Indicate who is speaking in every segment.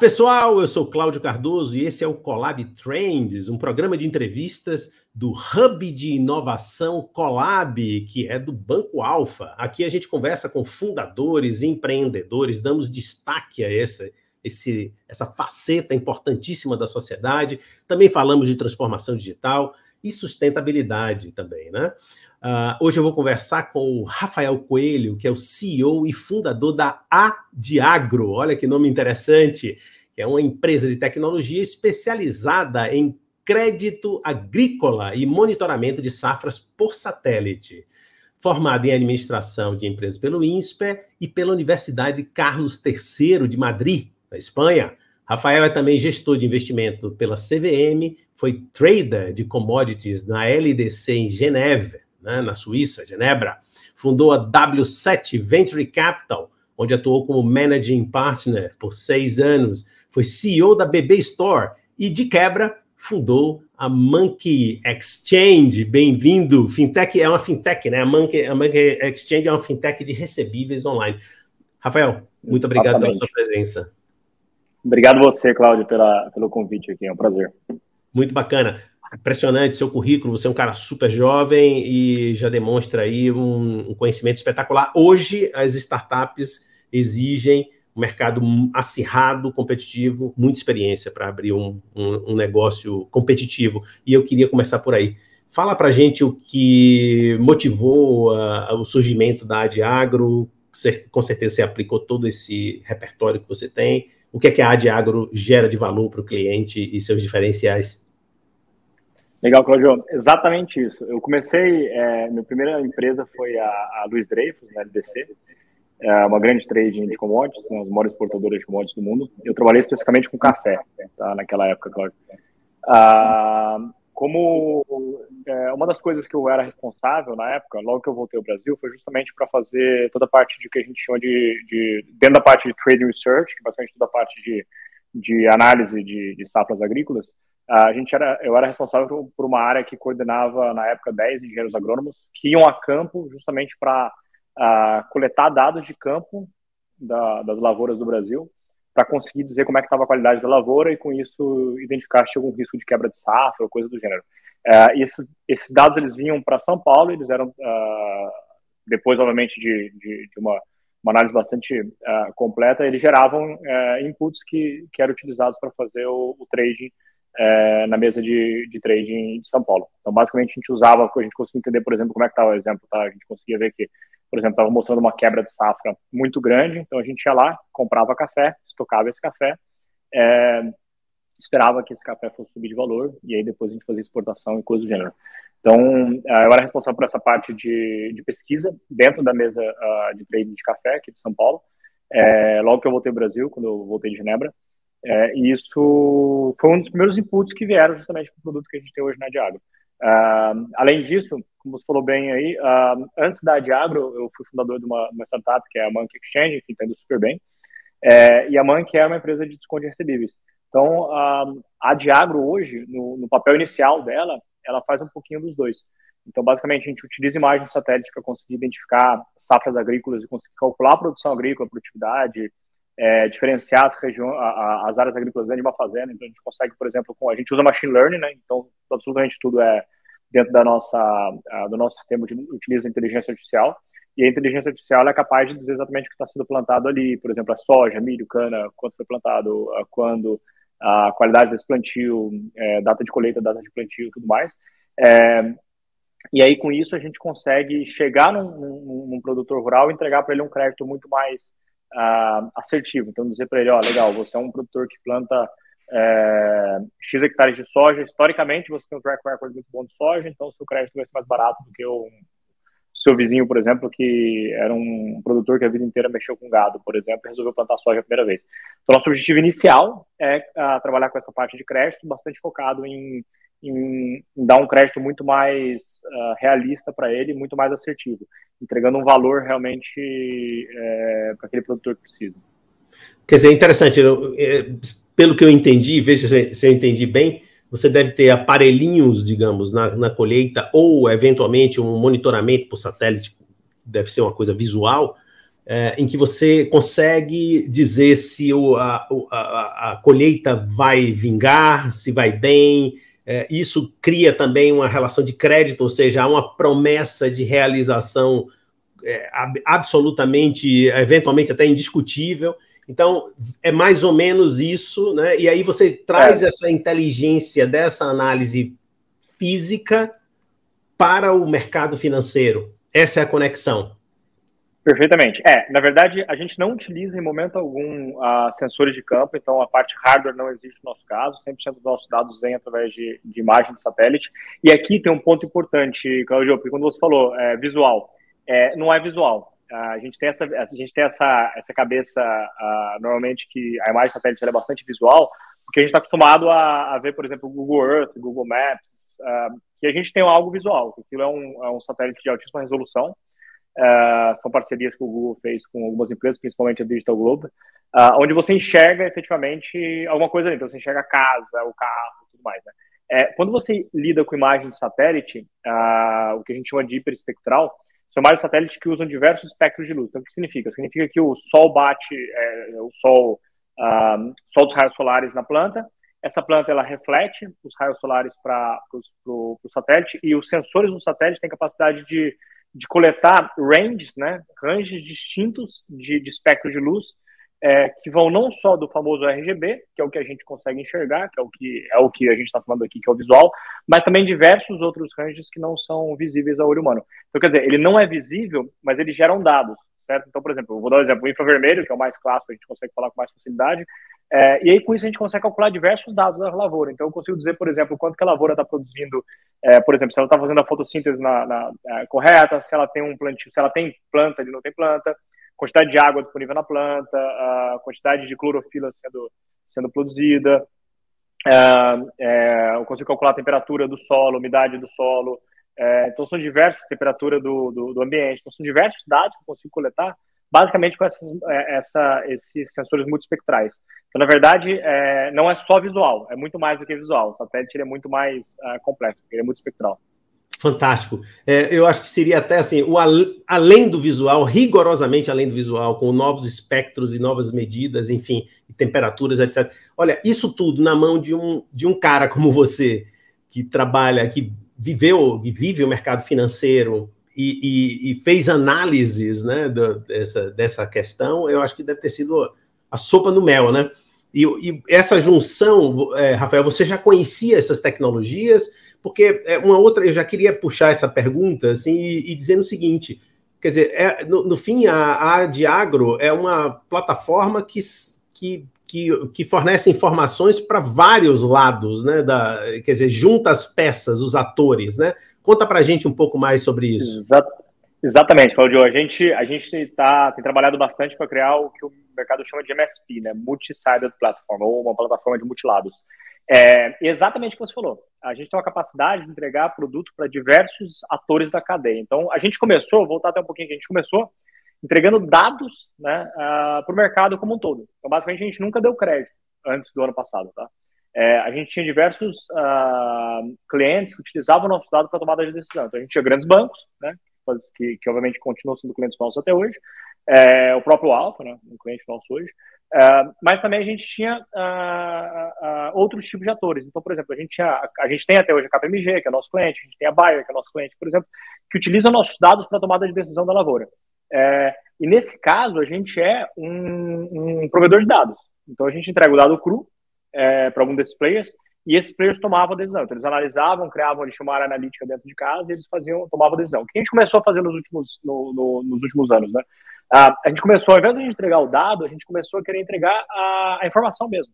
Speaker 1: Pessoal. Eu sou Cláudio Cardoso e esse é o Colab Trends, um programa de entrevistas do Hub de Inovação Colab, que é do Banco Alfa. Aqui a gente conversa com fundadores, empreendedores, damos destaque a essa, esse, essa faceta importantíssima da sociedade. Também falamos de transformação digital e sustentabilidade também, né? Uh, hoje eu vou conversar com o Rafael Coelho, que é o CEO e fundador da Adiagro. Olha que nome interessante, que é uma empresa de tecnologia especializada em crédito agrícola e monitoramento de safras por satélite. Formada em administração de empresas pelo INSPER e pela Universidade Carlos III de Madrid, na Espanha. Rafael é também gestor de investimento pela CVM, foi trader de commodities na LDC em Geneve né, na Suíça, Genebra. Fundou a W7 Venture Capital, onde atuou como managing partner por seis anos. Foi CEO da BB Store e, de quebra, fundou a Monkey Exchange. Bem-vindo. Fintech é uma fintech, né? A Monkey, a Monkey Exchange é uma fintech de recebíveis online. Rafael, muito obrigado Exatamente. pela sua presença.
Speaker 2: Obrigado você, Cláudio, pela, pelo convite aqui. É um prazer.
Speaker 1: Muito bacana impressionante seu currículo, você é um cara super jovem e já demonstra aí um, um conhecimento espetacular. Hoje, as startups exigem um mercado acirrado, competitivo, muita experiência para abrir um, um, um, negócio competitivo. E eu queria começar por aí. Fala para gente o que motivou uh, o surgimento da Adiagro. Com certeza você aplicou todo esse repertório que você tem. O que é que a Adiagro gera de valor para o cliente e seus diferenciais?
Speaker 2: Legal, Claudio. Exatamente isso. Eu comecei, é, minha primeira empresa foi a, a Luiz Dreyfus, na LDC, é uma grande trading de commodities, uma das maiores exportadoras de commodities do mundo. Eu trabalhei especificamente com café, tá, naquela época, Claudio. Ah, como é, uma das coisas que eu era responsável na época, logo que eu voltei ao Brasil, foi justamente para fazer toda a parte de que a gente chama de, de, dentro da parte de trading research, que é basicamente toda a parte de, de análise de, de safras agrícolas, a gente era, eu era responsável por uma área que coordenava, na época, 10 engenheiros agrônomos que iam a campo justamente para uh, coletar dados de campo da, das lavouras do Brasil, para conseguir dizer como é que estava a qualidade da lavoura e, com isso, identificar se tinha algum risco de quebra de safra ou coisa do gênero. Uh, e esses, esses dados eles vinham para São Paulo, eles eram, uh, depois, obviamente, de, de, de uma, uma, análise bastante uh, completa, eles geravam inputs que, que eram utilizados para fazer o, o trading é, na mesa de, de trading de São Paulo. Então, basicamente, a gente usava, a gente conseguia entender, por exemplo, como é que estava o exemplo, tá? A gente conseguia ver que, por exemplo, estava mostrando uma quebra de safra muito grande, então a gente ia lá, comprava café, estocava esse café, é, esperava que esse café fosse subir de valor, e aí depois a gente fazia exportação e coisas do gênero. Então, é, eu era responsável por essa parte de, de pesquisa dentro da mesa uh, de trading de café aqui de São Paulo. É, logo que eu voltei ao Brasil, quando eu voltei de Genebra, é, e isso foi um dos primeiros inputs que vieram justamente para o produto que a gente tem hoje na Diagro. Uh, além disso, como você falou bem aí, uh, antes da Diagro, eu fui fundador de uma, uma, startup que é a Monkey Exchange, que está indo super bem. É, e a Monkey é uma empresa de desconto de recebíveis. Então, uh, a Diagro hoje, no, no, papel inicial dela, ela faz um pouquinho dos dois. Então, basicamente, a gente utiliza imagens de satélite para conseguir identificar safras agrícolas e conseguir calcular a produção agrícola, a produtividade, é, diferenciar as, regiões, as áreas agrícolas dentro de uma fazenda. Então, a gente consegue, por exemplo, com, a gente usa machine learning, né? Então, absolutamente tudo é dentro da nossa, do nosso sistema, utiliza inteligência artificial. E a inteligência artificial é capaz de dizer exatamente o que está sendo plantado ali, por exemplo, a soja, milho, cana, quanto foi plantado, quando, a qualidade desse plantio, é, data de colheita, data de plantio e tudo mais. É, e aí, com isso, a gente consegue chegar num, num, num produtor rural e entregar para ele um crédito muito mais uh, assertivo. Então, dizer para ele, ó, legal, você é um produtor que planta é, X hectares de soja, historicamente você tem um track record muito bom de soja, então seu crédito vai ser mais barato do que o seu vizinho, por exemplo, que era um produtor que a vida inteira mexeu com gado, por exemplo, e resolveu plantar soja a primeira vez. Então, nosso objetivo inicial é uh, trabalhar com essa parte de crédito, bastante focado em, em dar um crédito muito mais uh, realista para ele, muito mais assertivo entregando um valor realmente é, para aquele produtor que precisa.
Speaker 1: Quer dizer, é interessante, eu, é, pelo que eu entendi, veja se, se eu entendi bem, você deve ter aparelhinhos, digamos, na, na colheita, ou eventualmente um monitoramento por satélite, deve ser uma coisa visual, é, em que você consegue dizer se o, a, a, a, colheita vai vingar, se vai bem. É, isso cria também uma relação de crédito, ou seja, há uma promessa de realização é, absolutamente, eventualmente até indiscutível. Então, é mais ou menos isso, né? E aí você traz é. essa inteligência dessa análise física para o mercado financeiro. Essa é a conexão.
Speaker 2: Perfeitamente. É, na verdade, a gente não utiliza em momento algum uh, sensores de campo, então a parte hardware não existe no nosso caso, 100% dos nossos dados vêm através de, de imagem de satélite. E aqui tem um ponto importante, Claudio, porque quando você falou é, visual, é, não é visual. Uh, a gente tem essa, a gente tem essa, essa cabeça, uh, normalmente, que a imagem de satélite é bastante visual, porque a gente está acostumado a, a, ver, por exemplo, Google Earth, Google Maps, que a gente tem algo visual, aquilo é um, é um satélite de altíssima resolução, Uh, são parcerias que o Google fez com algumas empresas, principalmente a Digital Globe, uh, onde você enxerga efetivamente alguma coisa ali. Então, você enxerga a casa, o carro, tudo mais. Né? É, quando você lida com imagem de satélite, uh, o que a gente chama de hiperespectral, são imagens de satélite que usam diversos espectros de luz. Então, o que significa? Significa que o Sol bate, é, o Sol, Sol dos raios solares na planta, essa planta ela reflete os raios solares para o satélite e os sensores do satélite têm capacidade de de coletar ranges, né, ranges distintos de, de espectro de luz, é, que vão não só do famoso RGB, que é o que a gente consegue enxergar, que é o que, é o que a gente está falando aqui, que é o visual, mas também diversos outros ranges que não são visíveis ao olho humano. Então, quer dizer, ele não é visível, mas eles geram dados certo? Então, por exemplo, eu vou dar um exemplo, o infravermelho, que é o mais clássico, a gente consegue falar com mais facilidade, é, e aí com isso a gente consegue calcular diversos dados da lavoura. Então, eu consigo dizer, por exemplo, quanto que a lavoura está produzindo, é, por exemplo, se ela está fazendo a fotossíntese na, na é, correta, se ela tem um plantio, se ela tem planta, ele não tem planta, quantidade de água disponível na planta, a quantidade de clorofila sendo, sendo produzida, é, é, eu consigo calcular a temperatura do solo, umidade do solo, é, então, são diversos, temperatura do, do, do, ambiente, então, são diversos dados que eu consigo coletar, basicamente com essas, é, essa, esses sensores multispectrais. Então, na verdade, é, não é só visual, é muito mais do que visual. O satélite é muito mais uh, complexo, ele é multispectral.
Speaker 1: Fantástico. É, eu acho que seria até assim, o além do visual, rigorosamente além do visual, com novos espectros e novas medidas, enfim, temperaturas, etc. Olha, isso tudo na mão de um, de um cara como você, que trabalha, que viveu vive o mercado financeiro e, e, e fez análises né, do, dessa, dessa questão, eu acho que deve ter sido a sopa no mel, né? E, e essa junção, é, Rafael, você já conhecia essas tecnologias? Porque é, uma outra, eu já queria puxar essa pergunta assim, e, e o seguinte: quer dizer, é, no, no, fim, a, a Diagro é uma plataforma que, que que, que fornece informações para vários lados, né? Da, quer dizer, junta as peças, os atores, né? Conta para a gente um pouco mais sobre isso.
Speaker 2: exatamente, Claudio. A gente, a gente tá, tem trabalhado bastante para criar o que o mercado chama de MSP, né? Multi-Sided Platform, ou uma plataforma de multilados. É exatamente o que você falou. A gente tem uma capacidade de entregar produto para diversos atores da cadeia. Então, a gente começou, voltar até um pouquinho que a gente começou, entregando dados né, uh, ah, para o mercado como um todo. Então, basicamente, a gente nunca deu crédito antes do ano passado. Tá? É, a gente tinha diversos uh, clientes que utilizavam nossos dados para tomada de decisão. Então, a gente tinha grandes bancos, né, que, que obviamente continuam sendo clientes nossos até hoje, é, o próprio Alfa, né, um cliente nosso hoje, Uh, mas também a gente tinha uh, outros tipos de atores. Então, por exemplo, a gente, tinha, a gente tem até hoje a KPMG, que é nosso cliente, a gente tem a Bayer, que é nosso cliente, por exemplo, que utiliza nossos dados para tomada de decisão da lavoura. É, e nesse caso, a gente é um, um, provedor de dados. Então, a gente entrega o dado cru é, para algum desses players e esses players tomavam a decisão. Então, eles analisavam, criavam, eles chamaram analítica dentro de casa e eles faziam, tomavam a decisão. O que a gente começou a fazer nos últimos, no, no, nos últimos anos, né? Ah, a gente começou, ao invés de a gente entregar o dado, a gente começou a querer entregar a, a informação mesmo.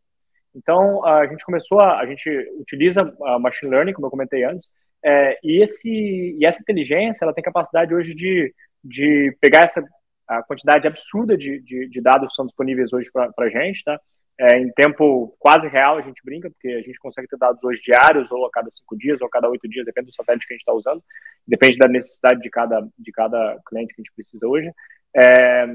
Speaker 2: Então, a gente começou a, a gente utiliza a machine learning, como eu comentei antes, é, e, esse, e essa inteligência, ela tem capacidade hoje de de pegar essa a quantidade absurda de, de, de dados que são disponíveis hoje para a gente, tá? É, em tempo quase real, a gente brinca, porque a gente consegue ter dados hoje diários, ou a cada cinco dias, ou a cada oito dias, depende do satélite que a gente está usando, depende da necessidade de cada, de cada cliente que a gente precisa hoje, é,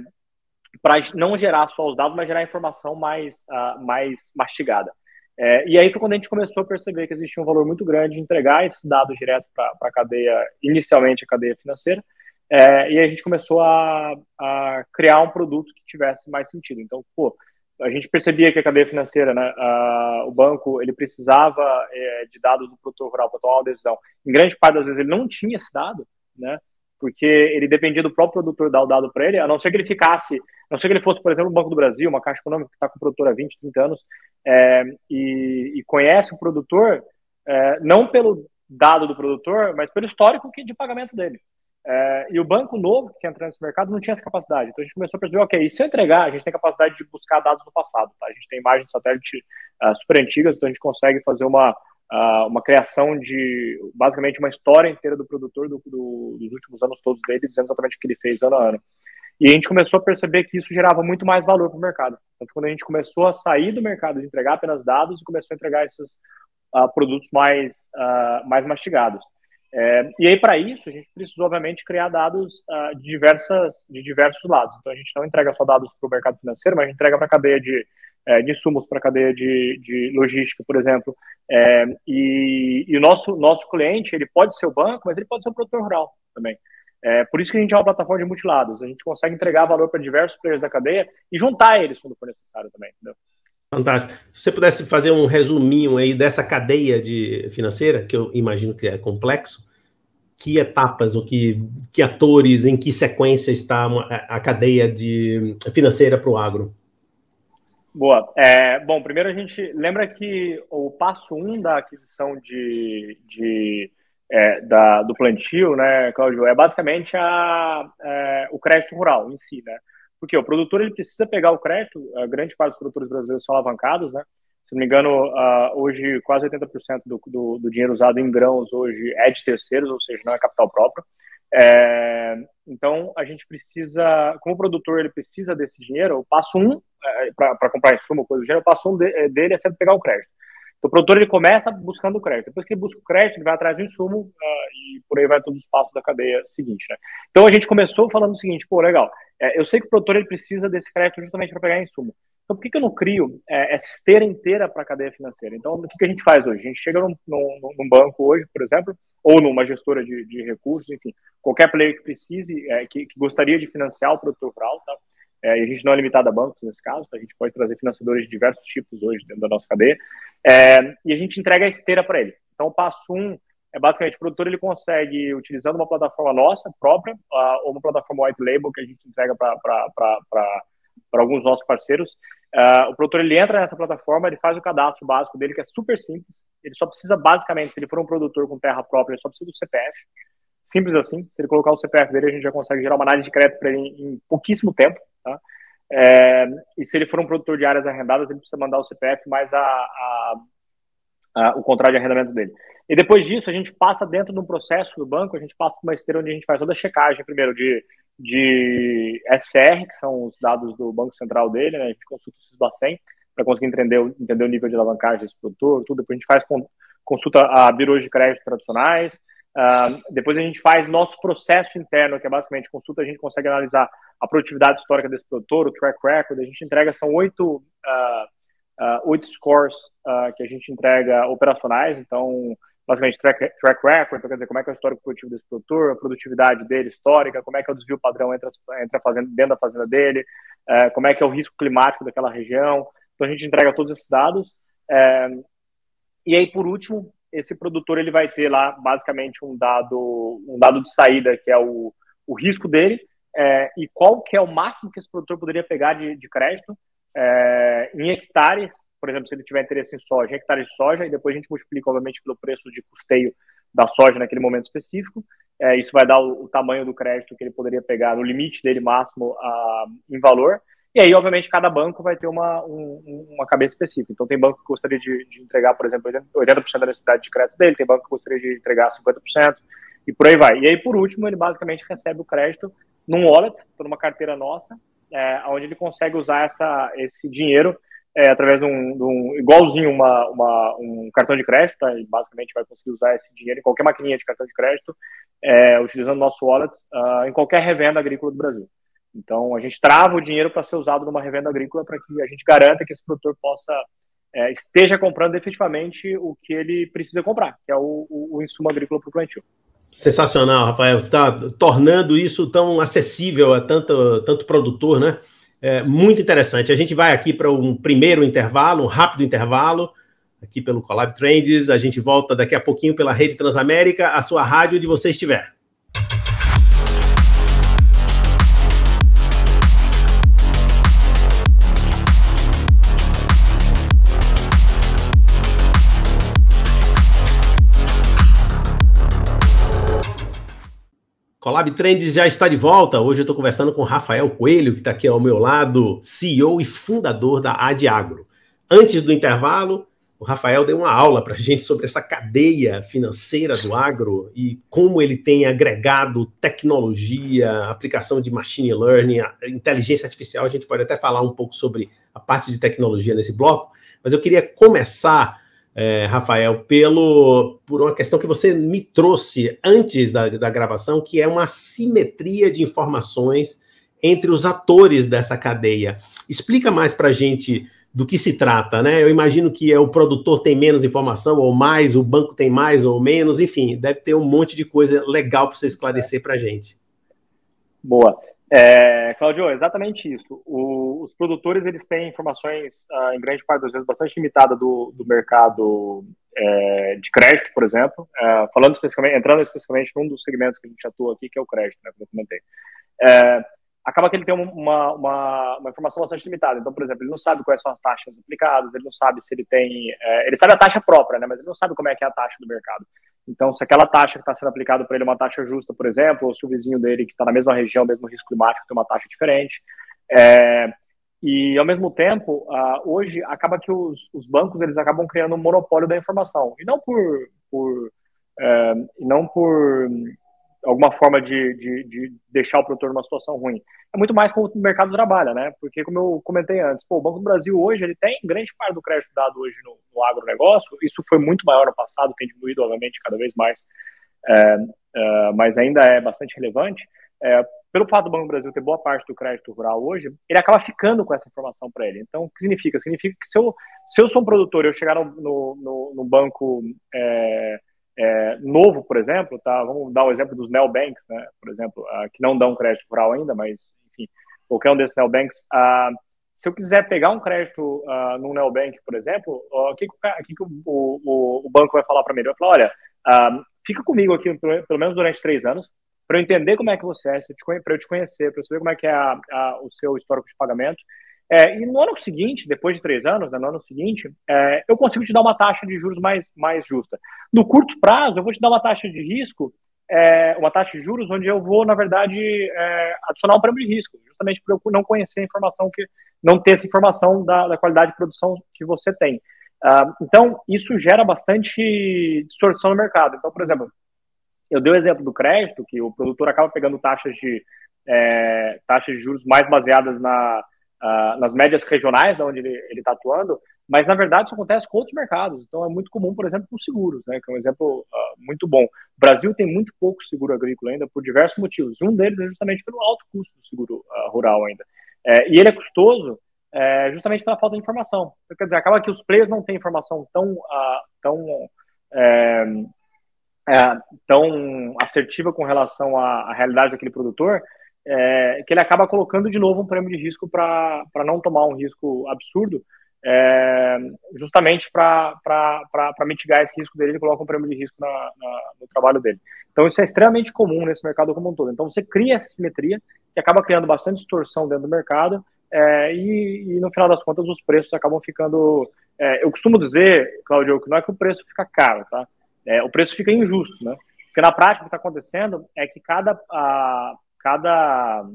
Speaker 2: para não gerar só os dados, mas gerar informação mais, uh, mais mastigada. É, e aí foi quando a gente começou a perceber que existia um valor muito grande de entregar esses dados direto para a cadeia, inicialmente a cadeia financeira, É, e a gente começou a, a, criar um produto que tivesse mais sentido. Então, pô, a gente percebia que a cadeia financeira, né, a, o banco, ele precisava é, de dados do produtor rural para tomar uma decisão. Em grande parte das vezes ele não tinha esse dado, né? Porque ele dependia do próprio produtor dar o dado para ele, a não ser que ele ficasse, a não ser que ele fosse, por exemplo, o Banco do Brasil, uma caixa econômica que está com o produtor há 20, 30 anos, é, e, e, conhece o produtor, é, não pelo dado do produtor, mas pelo histórico de pagamento dele. É, e o banco novo que entra nesse mercado não tinha essa capacidade. Então a gente começou a perceber, ok, e se eu entregar, a gente tem capacidade de buscar dados do passado. Tá? A gente tem imagens de satélite uh, super antigas, então a gente consegue fazer uma, uh, uma criação de, basicamente, uma história inteira do produtor do, do, dos últimos anos todos dele, dizendo exatamente o que ele fez ano a ano. E a gente começou a perceber que isso gerava muito mais valor para o mercado. Então, quando a gente começou a sair do mercado de entregar apenas dados e começou a entregar esses uh, produtos mais, mais mastigados. É, e aí, para isso, a gente precisou, obviamente, criar dados uh, de, diversas, de diversos lados. Então, a gente não entrega só dados para o mercado financeiro, mas a gente entrega para a cadeia de, é, de para a cadeia de, de logística, por exemplo. É, e, e, o nosso, nosso cliente, ele pode ser o banco, mas ele pode ser o produtor rural também. É, por isso que a gente é uma plataforma de multilados. A gente consegue entregar valor para diversos players da cadeia e juntar eles quando for necessário também. Entendeu?
Speaker 1: Fantástico. Se você pudesse fazer um resuminho aí dessa cadeia de financeira, que eu imagino que é complexo, que etapas, ou que, que atores, em que sequência está a cadeia de financeira para o agro?
Speaker 2: Boa. É, bom, primeiro a gente lembra que o passo um da aquisição de, de é, da, do plantio, né, Cláudio, é basicamente a, é, o crédito rural em si, né? Porque o produtor ele precisa pegar o crédito, a grande parte dos produtores brasileiros são alavancados, né? Se não me engano, uh, hoje quase 80% do, do, do, dinheiro usado em grãos hoje é de terceiros, ou seja, não é capital próprio. É, então, a gente precisa, como o produtor ele precisa desse dinheiro, o passo um, é, para comprar insumo, coisa do gênero, o passo um de, é, dele é sempre pegar o crédito. Então, o produtor ele começa buscando o crédito. Depois que ele busca o crédito, ele vai atrás do insumo uh, e por aí vai todos os passos da cadeia seguinte. Né? Então, a gente começou falando o seguinte: pô, legal, é, eu sei que o produtor ele precisa desse crédito justamente para pegar insumo. Então, por que, que eu não crio é, essa esteira inteira para a cadeia financeira? Então, o que, que a gente faz hoje? A gente chega num, num, num banco hoje, por exemplo, ou numa gestora de, de recursos, enfim, qualquer player que precise, é, que, que, gostaria de financiar o produtor rural, tá? É, a gente não é limitado a bancos nesse caso, tá? a gente pode trazer financiadores de diversos tipos hoje dentro da nossa cadeia, é, e a gente entrega a esteira para ele. Então, o passo um é basicamente o produtor ele consegue, utilizando uma plataforma nossa própria, ou uma plataforma white label que a gente entrega para alguns nossos parceiros, uh, o produtor ele entra nessa plataforma, ele faz o cadastro básico dele, que é super simples, ele só precisa basicamente, se ele for um produtor com terra própria, ele só precisa do CPF, simples assim, se ele colocar o CPF dele, a gente já consegue gerar uma análise de crédito para ele em, pouquíssimo tempo, tá? É, e se ele for um produtor de áreas arrendadas, ele precisa mandar o CPF mais a, a, a, o contrato de arrendamento dele. E depois disso, a gente passa dentro de um processo do banco, a gente passa por uma esteira onde a gente faz toda a checagem, primeiro, de, de SR, que são os dados do Banco Central dele, né? a gente consulta o SISBACEM para conseguir entender, entender o nível de alavancagem desse produtor, tudo. Depois a gente faz consulta a birôs de crédito tradicionais, Uh, depois a gente faz nosso processo interno, que é basicamente consulta, a gente consegue analisar a produtividade histórica desse produtor, o track record, a gente entrega, são oito, uh, uh, oito scores que a gente entrega operacionais, então, basicamente, track, track record, então, quer dizer, como é que é o histórico produtivo desse produtor, a produtividade dele histórica, como é que é o desvio padrão entre, as, entre a fazenda, dentro da fazenda dele, como é que é o risco climático daquela região, então a gente entrega todos esses dados, e aí, por último, esse produtor ele vai ter lá basicamente um dado, um dado de saída que é o, o risco dele é, e qual que é o máximo que esse produtor poderia pegar de, de crédito é, em hectares, por exemplo, se ele tiver interesse em soja, em hectares de soja, e depois a gente multiplica, obviamente, pelo preço de custeio da soja naquele momento específico. É, isso vai dar o, o, tamanho do crédito que ele poderia pegar no limite dele máximo a, em valor. E aí, obviamente, cada banco vai ter uma, um, uma cabeça específica. Então, tem banco que gostaria de, de entregar, por exemplo, 80% da necessidade de crédito dele, tem banco que gostaria de entregar 50%, e por aí vai. E aí, por último, ele basicamente recebe o crédito num wallet, numa carteira nossa, é, onde ele consegue usar essa, esse dinheiro é, através de um, de um igualzinho uma, uma, um cartão de crédito, tá? e basicamente vai conseguir usar esse dinheiro em qualquer maquininha de cartão de crédito, é, utilizando nosso wallet uh, em qualquer revenda agrícola do Brasil. Então, a gente trava o dinheiro para ser usado numa revenda agrícola para que a gente garanta que esse produtor possa é, esteja comprando efetivamente o que ele precisa comprar, que é o, o, o insumo agrícola para o plantio.
Speaker 1: Sensacional, Rafael. Você está tornando isso tão acessível a tanto, tanto produtor, né? É muito interessante. A gente vai aqui para um primeiro intervalo, um rápido intervalo, aqui pelo Collab Trends. A gente volta daqui a pouquinho pela Rede Transamérica, a sua rádio onde você estiver. Colab Trends já está de volta. Hoje eu estou conversando com Rafael Coelho, que está aqui ao meu lado, CEO e fundador da Adiagro. Antes do intervalo, o Rafael deu uma aula para a gente sobre essa cadeia financeira do agro e como ele tem agregado tecnologia, aplicação de machine learning, inteligência artificial. A gente pode até falar um pouco sobre a parte de tecnologia nesse bloco, mas eu queria começar é, Rafael, pelo, por uma questão que você me trouxe antes da, da gravação, que é uma simetria de informações entre os atores dessa cadeia. Explica mais para a gente do que se trata, né? Eu imagino que é, o produtor tem menos informação ou mais, o banco tem mais ou menos, enfim, deve ter um monte de coisa legal para você esclarecer para a gente.
Speaker 2: Boa. É, Claudio, exatamente isso. O, os produtores eles têm informações, uh, em grande parte das vezes, bastante limitada do, do mercado é, de crédito, por exemplo. É, falando especificamente, entrando especificamente num dos segmentos que a gente atua aqui, que é o crédito, né, como eu comentei. É, acaba que ele tem uma, uma, uma, informação bastante limitada. Então, por exemplo, ele não sabe quais são as taxas aplicadas, ele não sabe se ele tem. É, ele sabe a taxa própria, né, mas ele não sabe como é que é a taxa do mercado. Então, se aquela taxa que está sendo aplicada para ele é uma taxa justa, por exemplo, ou se o vizinho dele que está na mesma região, mesmo risco climático, tem uma taxa diferente. É, e, ao mesmo tempo, uh, hoje acaba que os, os, bancos eles acabam criando um monopólio da informação. E não por, por, é, não por alguma forma de, de, de, deixar o produtor numa situação ruim. É muito mais como o mercado trabalha, né? Porque, como eu comentei antes, pô, o Banco do Brasil hoje ele tem grande parte do crédito dado hoje no, no agronegócio. Isso foi muito maior no passado, tem diminuído, obviamente, cada vez mais, é, é, mas ainda é bastante relevante. É, pelo fato do Banco do Brasil ter boa parte do crédito rural hoje, ele acaba ficando com essa informação para ele. Então, o que significa? Significa que se eu, se eu sou um produtor e eu chegar no, no, no, banco é, novo, por exemplo, tá? Vamos dar o exemplo dos neobanks, né? Por exemplo, uh, que não dão crédito rural ainda, mas enfim, qualquer um desses neobanks. Uh, se eu quiser pegar um crédito uh, num neobank, por exemplo, o que, que, que o, o, o, banco vai falar para mim? Ele vai falar, olha, uh, fica comigo aqui pelo menos durante três anos, para eu entender como é que você é, para eu te conhecer, para eu saber como é que é a, a, o seu histórico de pagamento, é, e no ano seguinte, depois de três anos, né, no ano seguinte, é, eu consigo te dar uma taxa de juros mais, mais justa. No curto prazo, eu vou te dar uma taxa de risco, é, uma taxa de juros onde eu vou, na verdade, é, adicionar um prêmio de risco, justamente por eu não conhecer a informação, que não ter essa informação da, da qualidade de produção que você tem. Uh, então, isso gera bastante distorção no mercado. Então, por exemplo, eu dei o exemplo do crédito, que o produtor acaba pegando taxas de, é, taxas de juros mais baseadas na uh, nas médias regionais, onde ele está atuando, mas na verdade isso acontece com outros mercados. Então é muito comum, por exemplo, com seguros, né, que é um exemplo uh, muito bom. O Brasil tem muito pouco seguro agrícola ainda por diversos motivos. Um deles é justamente pelo alto custo do seguro uh, rural ainda. É, e ele é custoso é, justamente pela falta de informação. Então, quer dizer, acaba que os players não têm informação tão, tão é, é, tão assertiva com relação à, à, realidade daquele produtor, é, que ele acaba colocando de novo um prêmio de risco para não tomar um risco absurdo, é, justamente para mitigar esse risco dele, ele coloca um prêmio de risco na, na, no trabalho dele. Então, isso é extremamente comum nesse mercado como um todo. Então, você cria essa simetria, que acaba criando bastante distorção dentro do mercado, é, e, e, no final das contas, os preços acabam ficando. É, eu costumo dizer, Claudio, que não é que o preço fica caro, tá? É, o preço fica injusto, né? Porque na prática o que está acontecendo é que cada, a, cada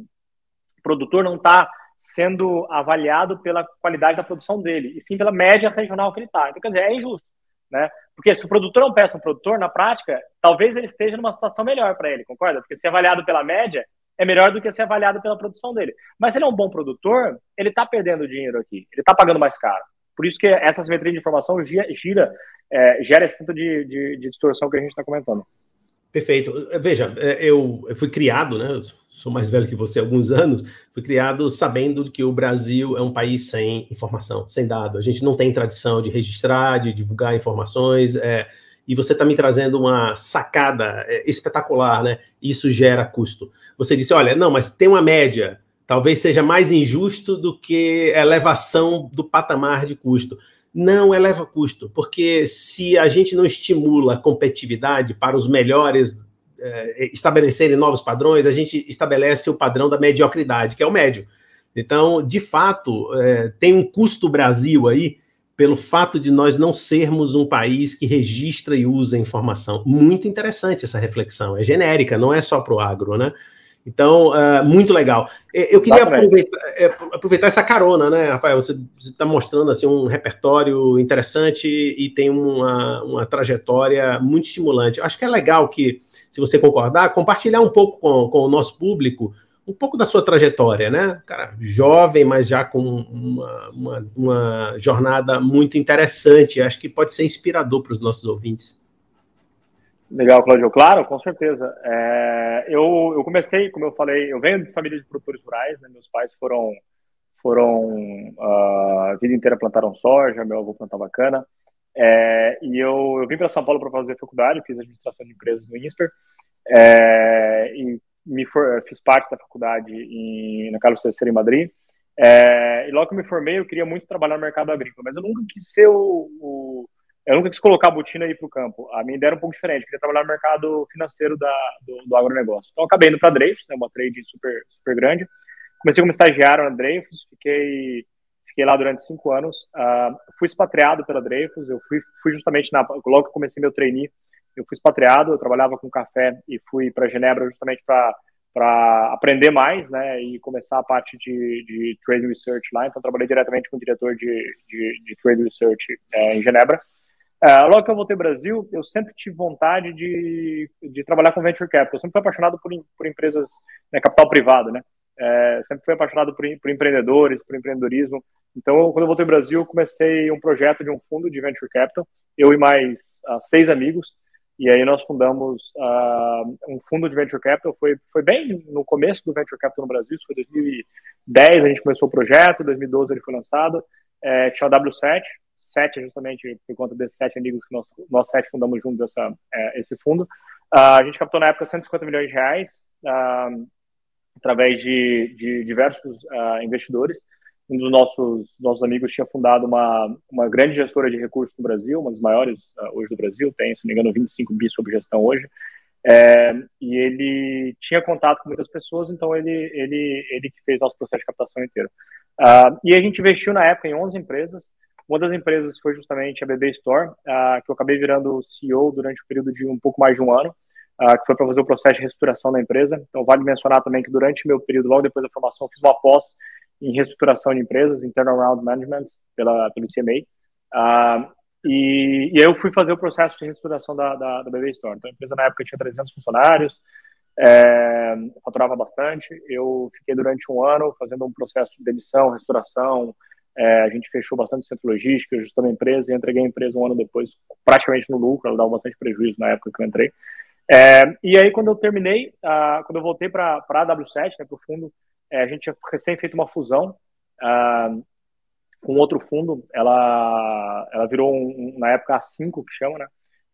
Speaker 2: produtor não está sendo avaliado pela qualidade da produção dele, e sim pela média regional que ele está. Então, quer dizer, é injusto. Né? Porque se o produtor não peça um produtor, na prática, talvez ele esteja numa situação melhor para ele, concorda? Porque ser avaliado pela média é melhor do que ser avaliado pela produção dele. Mas se ele é um bom produtor, ele está perdendo dinheiro aqui, ele está pagando mais caro. Por isso que essa simetria de informação gira, gira é, gera esse tanto de, de, de distorção que a gente está comentando.
Speaker 1: Perfeito. Veja, é, eu fui criado, né? sou mais velho que você há alguns anos, fui criado sabendo que o Brasil é um país sem informação, sem dado. A gente não tem tradição de registrar, de divulgar informações. É, e você está me trazendo uma sacada espetacular, né? Isso gera custo. Você disse, olha, não, mas tem uma média, talvez seja mais injusto do que elevação do patamar de custo. Não eleva custo, porque se a gente não estimula a competitividade para os melhores é, estabelecerem novos padrões, a gente estabelece o padrão da mediocridade, que é o médio. Então, de fato, é, tem um custo Brasil aí pelo fato de nós não sermos um país que registra e usa informação. Muito interessante essa reflexão. É genérica, não é só para o agro, né? Então, uh, muito legal. Eu queria aproveitar, é, aproveitar, essa carona, né, Rafael? Você está mostrando assim, um repertório interessante e tem uma, uma trajetória muito estimulante. Acho que é legal que, se você concordar, compartilhar um pouco com, com o nosso público um pouco da sua trajetória, né? Cara, jovem, mas já com uma, uma, uma jornada muito interessante. Acho que pode ser inspirador para os nossos ouvintes.
Speaker 2: Legal, Cláudio. Claro, com certeza. É, eu, eu comecei, como eu falei, eu venho de família de produtores rurais, né? Meus pais foram, foram uh, a vida inteira plantaram soja, meu avô plantava cana. É, e eu, eu vim para São Paulo para fazer faculdade, fiz administração de empresas no INSPER. É, e me for, fiz parte da faculdade em, na Carlos III em Madrid. É, e logo que eu me formei, eu queria muito trabalhar no mercado agrícola, mas eu nunca quis ser o, o eu nunca quis colocar a botina aí para o campo. A minha ideia era um pouco diferente, eu queria trabalhar no mercado financeiro da, do, do agronegócio. Então, acabei indo para a Dreyfus, né, uma trade super, super grande. Comecei como estagiário na Dreyfus, fiquei, fiquei lá durante cinco anos. Uh, fui expatriado pela Dreyfus, eu fui, fui justamente na, logo que comecei meu trainee, eu fui expatriado, eu trabalhava com café e fui para Genebra justamente para aprender mais, né, e começar a parte de, de trade research lá. Então, trabalhei diretamente com o diretor de, de, de trade research é, em Genebra. É, logo que eu voltei ao Brasil, eu sempre tive vontade de, de trabalhar com venture capital. Eu sempre fui apaixonado por, por empresas, né, capital privado, né? É, sempre fui apaixonado por, por empreendedores, por empreendedorismo. Então, quando eu voltei ao Brasil, comecei um projeto de um fundo de venture capital, eu e mais uh, seis amigos. E aí nós fundamos uh, um fundo de venture capital. Foi, foi bem no começo do venture capital no Brasil. Isso foi 2010 a gente começou o projeto. 2012 ele foi lançado. É, que chama W7. 7 justamente por conta desses sete amigos que nós, nós sete fundamos juntos essa, é, esse fundo. Uh, a gente captou na época 150 milhões de reais uh, através de, de diversos investidores um dos nossos, nossos amigos tinha fundado uma, uma grande gestora de recursos no Brasil, uma das maiores uh, hoje do Brasil, tem, se não me engano, 25 bi sob gestão hoje. É, e ele tinha contato com muitas pessoas, então ele, ele, ele que fez nosso processo de captação inteiro. Uh, e a gente investiu na época em 11 empresas. Uma das empresas foi justamente a BB Store, uh, que eu acabei virando CEO durante um período de um pouco mais de um ano, uh, que foi para fazer o processo de reestruturação da empresa. Então, vale mencionar também que durante meu período, logo depois da formação, fiz uma pós em reestruturação de empresas, em turnaround management, pela, pelo TMA. Uh, e, e eu fui fazer o processo de reestruturação da, da, da BB Store. Então, a empresa na época tinha 300 funcionários, é, faturava bastante. Eu fiquei durante um ano fazendo um processo de demissão, restauração. É, a gente fechou bastante centro logístico, ajustando a empresa e entreguei a empresa um ano depois, praticamente no lucro. Ela dava bastante prejuízo na época que eu entrei. É, e aí, quando eu terminei, uh, quando eu voltei para a W7, né, para o fundo, é, a gente tinha recém feito uma fusão uh, com outro fundo. Ela, ela virou, um, na época, a 5, que chama, né?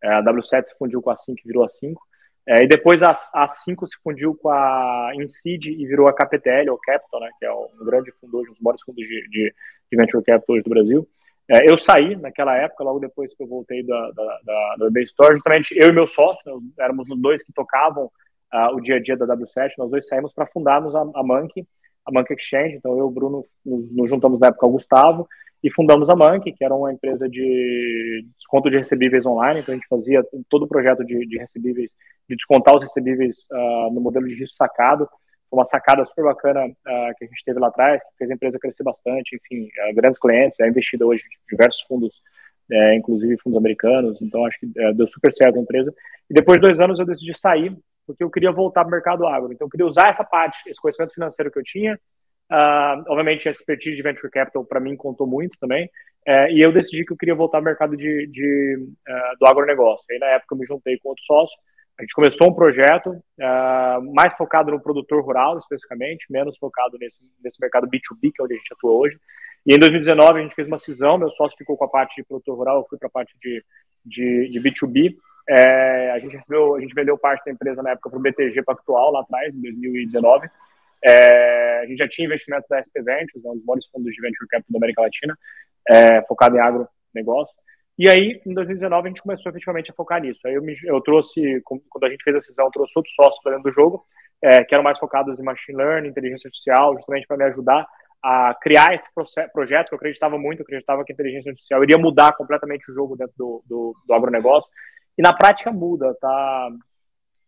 Speaker 2: É, a W7 se fundiu com a 5 e virou a 5. É, e depois a, a 5 se fundiu com a Incid e virou a KPTL, ou Capital, né? Que é um grande fundo hoje, um dos maiores fundos de, de, de Venture Capital hoje do Brasil. É, eu saí naquela época, logo depois que eu voltei da, da, da, da Bay Store, justamente eu e meu sócio, éramos os dois que tocavam uh, o dia a dia da W7, nós dois saímos para fundarmos a, a Monkey, a Monkey Exchange. Então, eu e o Bruno nos, nos, juntamos na época ao Gustavo e fundamos a Monkey, que era uma empresa de desconto de recebíveis online. Então, a gente fazia todo o projeto de, de recebíveis, de descontar os recebíveis uh, no modelo de risco sacado. Foi uma sacada super bacana uh, que a gente teve lá atrás, que fez a empresa crescer bastante. Enfim, uh, grandes clientes, é investida hoje em diversos fundos é, inclusive fundos americanos, então acho que é, deu super certo a empresa. E depois de dois anos eu decidi sair porque eu queria voltar para o mercado agro. Então, eu queria usar essa parte, esse conhecimento financeiro que eu tinha. Uh, obviamente, a expertise de venture capital para mim contou muito também. Uh, e eu decidi que eu queria voltar ao mercado de, de uh, do agronegócio. Aí, na época, eu me juntei com outro sócio. A gente começou um projeto ah, mais focado no produtor rural, especificamente, menos focado nesse, nesse mercado B2B, que é onde a gente atua hoje. E em 2019 a gente fez uma cisão, meu sócio ficou com a parte de produtor rural, eu fui para a parte de, de, de B2B. É, a gente recebeu, a gente vendeu parte da empresa na época para o BTG Pactual, lá atrás, em 2019. É, a gente já tinha investimento da SP Ventures, né, um dos maiores fundos de venture capital da América Latina, é, focado em agronegócio. E aí, em 2019, a gente começou efetivamente a focar nisso. Aí eu, me, eu trouxe, quando a gente fez a cisão, eu trouxe outros sócios para dentro do jogo, é, que eram mais focados em machine learning, inteligência artificial, justamente para me ajudar a criar esse projeto, que eu acreditava muito, eu acreditava que a inteligência artificial iria mudar completamente o jogo dentro do, do, do agronegócio. E na prática muda, tá,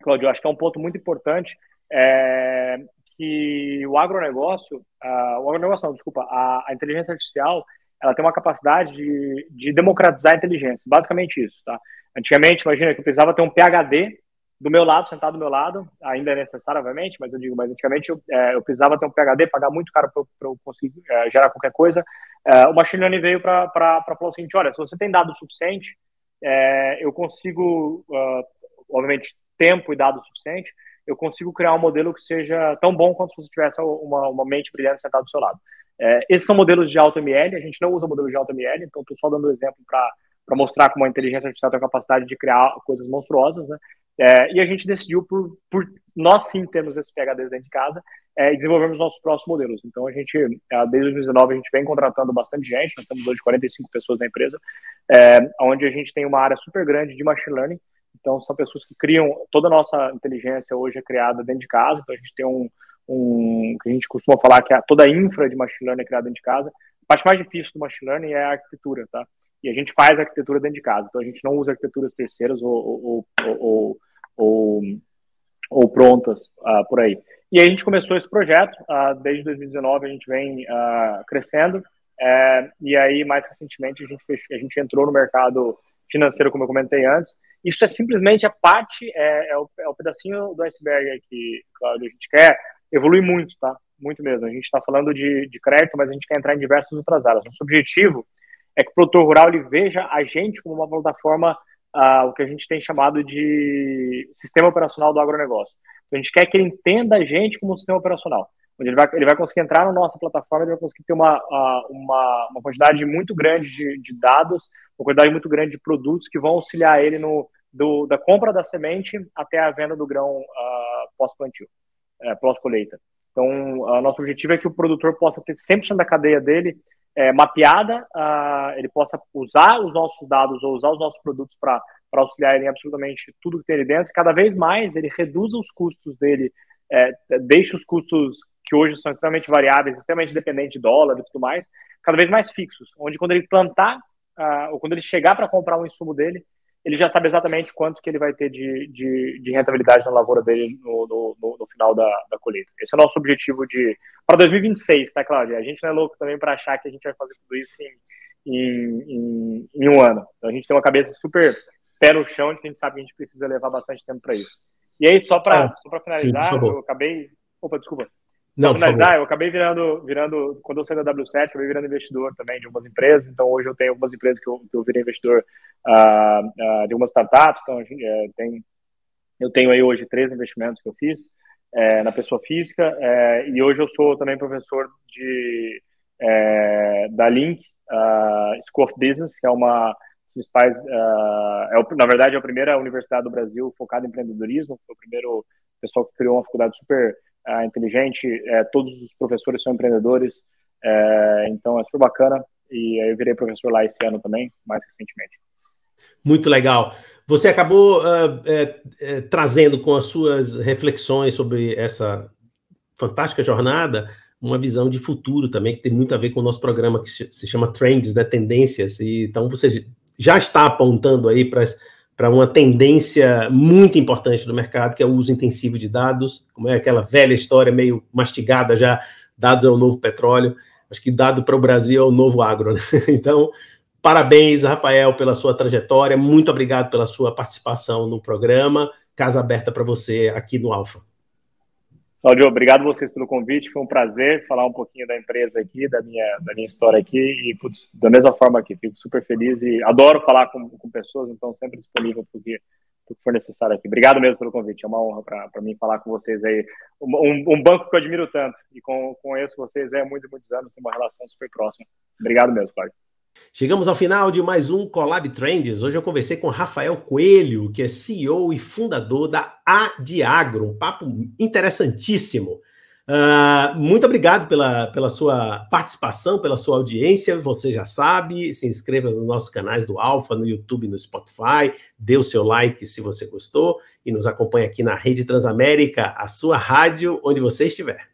Speaker 2: Claudio? Acho que é um ponto muito importante é, que o agronegócio, uh, o agronegócio não, desculpa, a, a, inteligência artificial, ela tem uma capacidade de, de democratizar a inteligência, basicamente isso, tá? Antigamente, imagina que eu precisava ter um PhD do meu lado, sentado do meu lado, ainda é necessário, obviamente, mas eu digo, mas antigamente eu, é, eu precisava ter um PhD, pagar muito caro para eu conseguir é, gerar qualquer coisa. É, o Machine Learning veio para falar o seguinte, olha, se você tem dado suficiente, é, eu consigo, uh, obviamente, tempo e dado suficiente, eu consigo criar um modelo que seja tão bom quanto se você tivesse uma, uma mente brilhante sentada do seu lado. É, esses são modelos de alto ML, a gente não usa modelos de alto ML, então estou só dando um exemplo para mostrar como a inteligência artificial tem a capacidade de criar coisas monstruosas, né? É, e a gente decidiu, por, por nós sim termos esses PHDs dentro de casa, é, desenvolvermos nossos próximos modelos. Então, a gente, é, desde 2019, a gente vem contratando bastante gente, nós temos hoje 45 pessoas na empresa, é, onde a gente tem uma área super grande de machine learning. Então, são pessoas que criam, toda a nossa inteligência hoje é criada dentro de casa, então a gente tem um, um que a gente costuma falar que a, toda a infra de machine learning é criada dentro de casa. A parte mais difícil do machine learning é a arquitetura, tá? E a gente faz a arquitetura dentro de casa. Então a gente não usa arquiteturas terceiras ou, ou, ou, ou, ou prontas uh, por aí. E aí a gente começou esse projeto, uh, desde 2019 a gente vem uh, crescendo, é, e aí mais recentemente a gente, a gente entrou no mercado financeiro, como eu comentei antes. Isso é simplesmente a parte, é, é, o, é o pedacinho do iceberg que, a gente quer evoluir muito, tá? Muito mesmo. A gente está falando de, de crédito, mas a gente quer entrar em diversas outras áreas. Nosso objetivo é que o produtor rural ele veja a gente como uma plataforma, uh, o que a gente tem chamado de sistema operacional do agronegócio. Então, a gente quer que ele entenda a gente como um sistema operacional, onde ele vai, ele vai conseguir entrar na nossa plataforma, ele vai conseguir ter uma, uh, uma, uma, quantidade muito grande de, de, dados, uma quantidade muito grande de produtos que vão auxiliar ele no, do, da compra da semente até a venda do grão uh, pós-plantio, é, pós-colheita. Então, uh, nosso objetivo é que o produtor possa ter 100% da cadeia dele é, mapeada, uh, ele possa usar os nossos dados ou usar os nossos produtos para auxiliar ele em absolutamente tudo que tem ali dentro. Cada vez mais ele reduza os custos dele, é, deixa os custos que hoje são extremamente variáveis, extremamente dependentes de dólar e tudo mais, cada vez mais fixos, onde quando ele plantar, uh, ou quando ele chegar para comprar um insumo dele, ele já sabe exatamente quanto que ele vai ter de, de, de rentabilidade na lavoura dele no, no, no final da, da, colheita. Esse é o nosso objetivo de para 2026, tá, Cláudia? A gente não é louco também para achar que a gente vai fazer tudo isso em, em, em, um ano. Então a gente tem uma cabeça super pé no chão, de que a gente sabe que a gente precisa levar bastante tempo para isso. E aí, só para ah, só finalizar, sim, eu acabei. Opa, desculpa. Só Não, finalizar, eu acabei virando, virando, quando eu saí da W7, acabei virando investidor também de algumas empresas, então hoje eu tenho algumas empresas que eu, que eu virei investidor uh, uh, de algumas startups, então uh, tem, eu tenho aí hoje três investimentos que eu fiz é, na pessoa física, é, e hoje eu sou também professor de, da Link School of Business, que é uma das principais, é, na verdade é a primeira universidade do Brasil focada em empreendedorismo, foi o primeiro pessoal que criou uma faculdade super é, inteligente, todos os professores são empreendedores, é, então é super bacana. E eu virei professor lá esse ano também, mais recentemente.
Speaker 1: Muito legal. Você acabou uh, trazendo com as suas reflexões sobre essa fantástica jornada uma visão de futuro também, que tem muito a ver com o nosso programa que se chama Trends, né, Tendências. E, então, você já está apontando aí para para uma tendência muito importante do mercado, que é o uso intensivo de dados, como é aquela velha história meio mastigada já, dados é o novo petróleo, acho que dado para o Brasil é o novo agro. Né? Então, parabéns, Rafael, pela sua trajetória, muito obrigado pela sua participação no programa, casa aberta para você aqui no Alfa.
Speaker 2: Claudio, obrigado vocês pelo convite. Foi um prazer falar um pouquinho da empresa aqui, da minha, da minha história aqui. E, putz, da mesma forma aqui, fico super feliz e adoro falar com, com pessoas, então sempre disponível porque tudo que for necessário aqui. Obrigado mesmo pelo convite, é uma honra para mim falar com vocês aí. Um, um, banco que eu admiro tanto e com, conheço vocês há muitos, muitos anos, tem uma relação super próxima. Obrigado mesmo, Cláudio.
Speaker 1: Chegamos ao final de mais um Collab Trends. Hoje eu conversei com Rafael Coelho, que é CEO e fundador da Adiagro, um papo interessantíssimo. Uh, muito obrigado pela, pela sua participação, pela sua audiência. Você já sabe, se inscreva nos nossos canais do Alfa, no YouTube, no Spotify, dê o seu like se você gostou e nos acompanhe aqui na Rede Transamérica, a sua rádio, onde você estiver.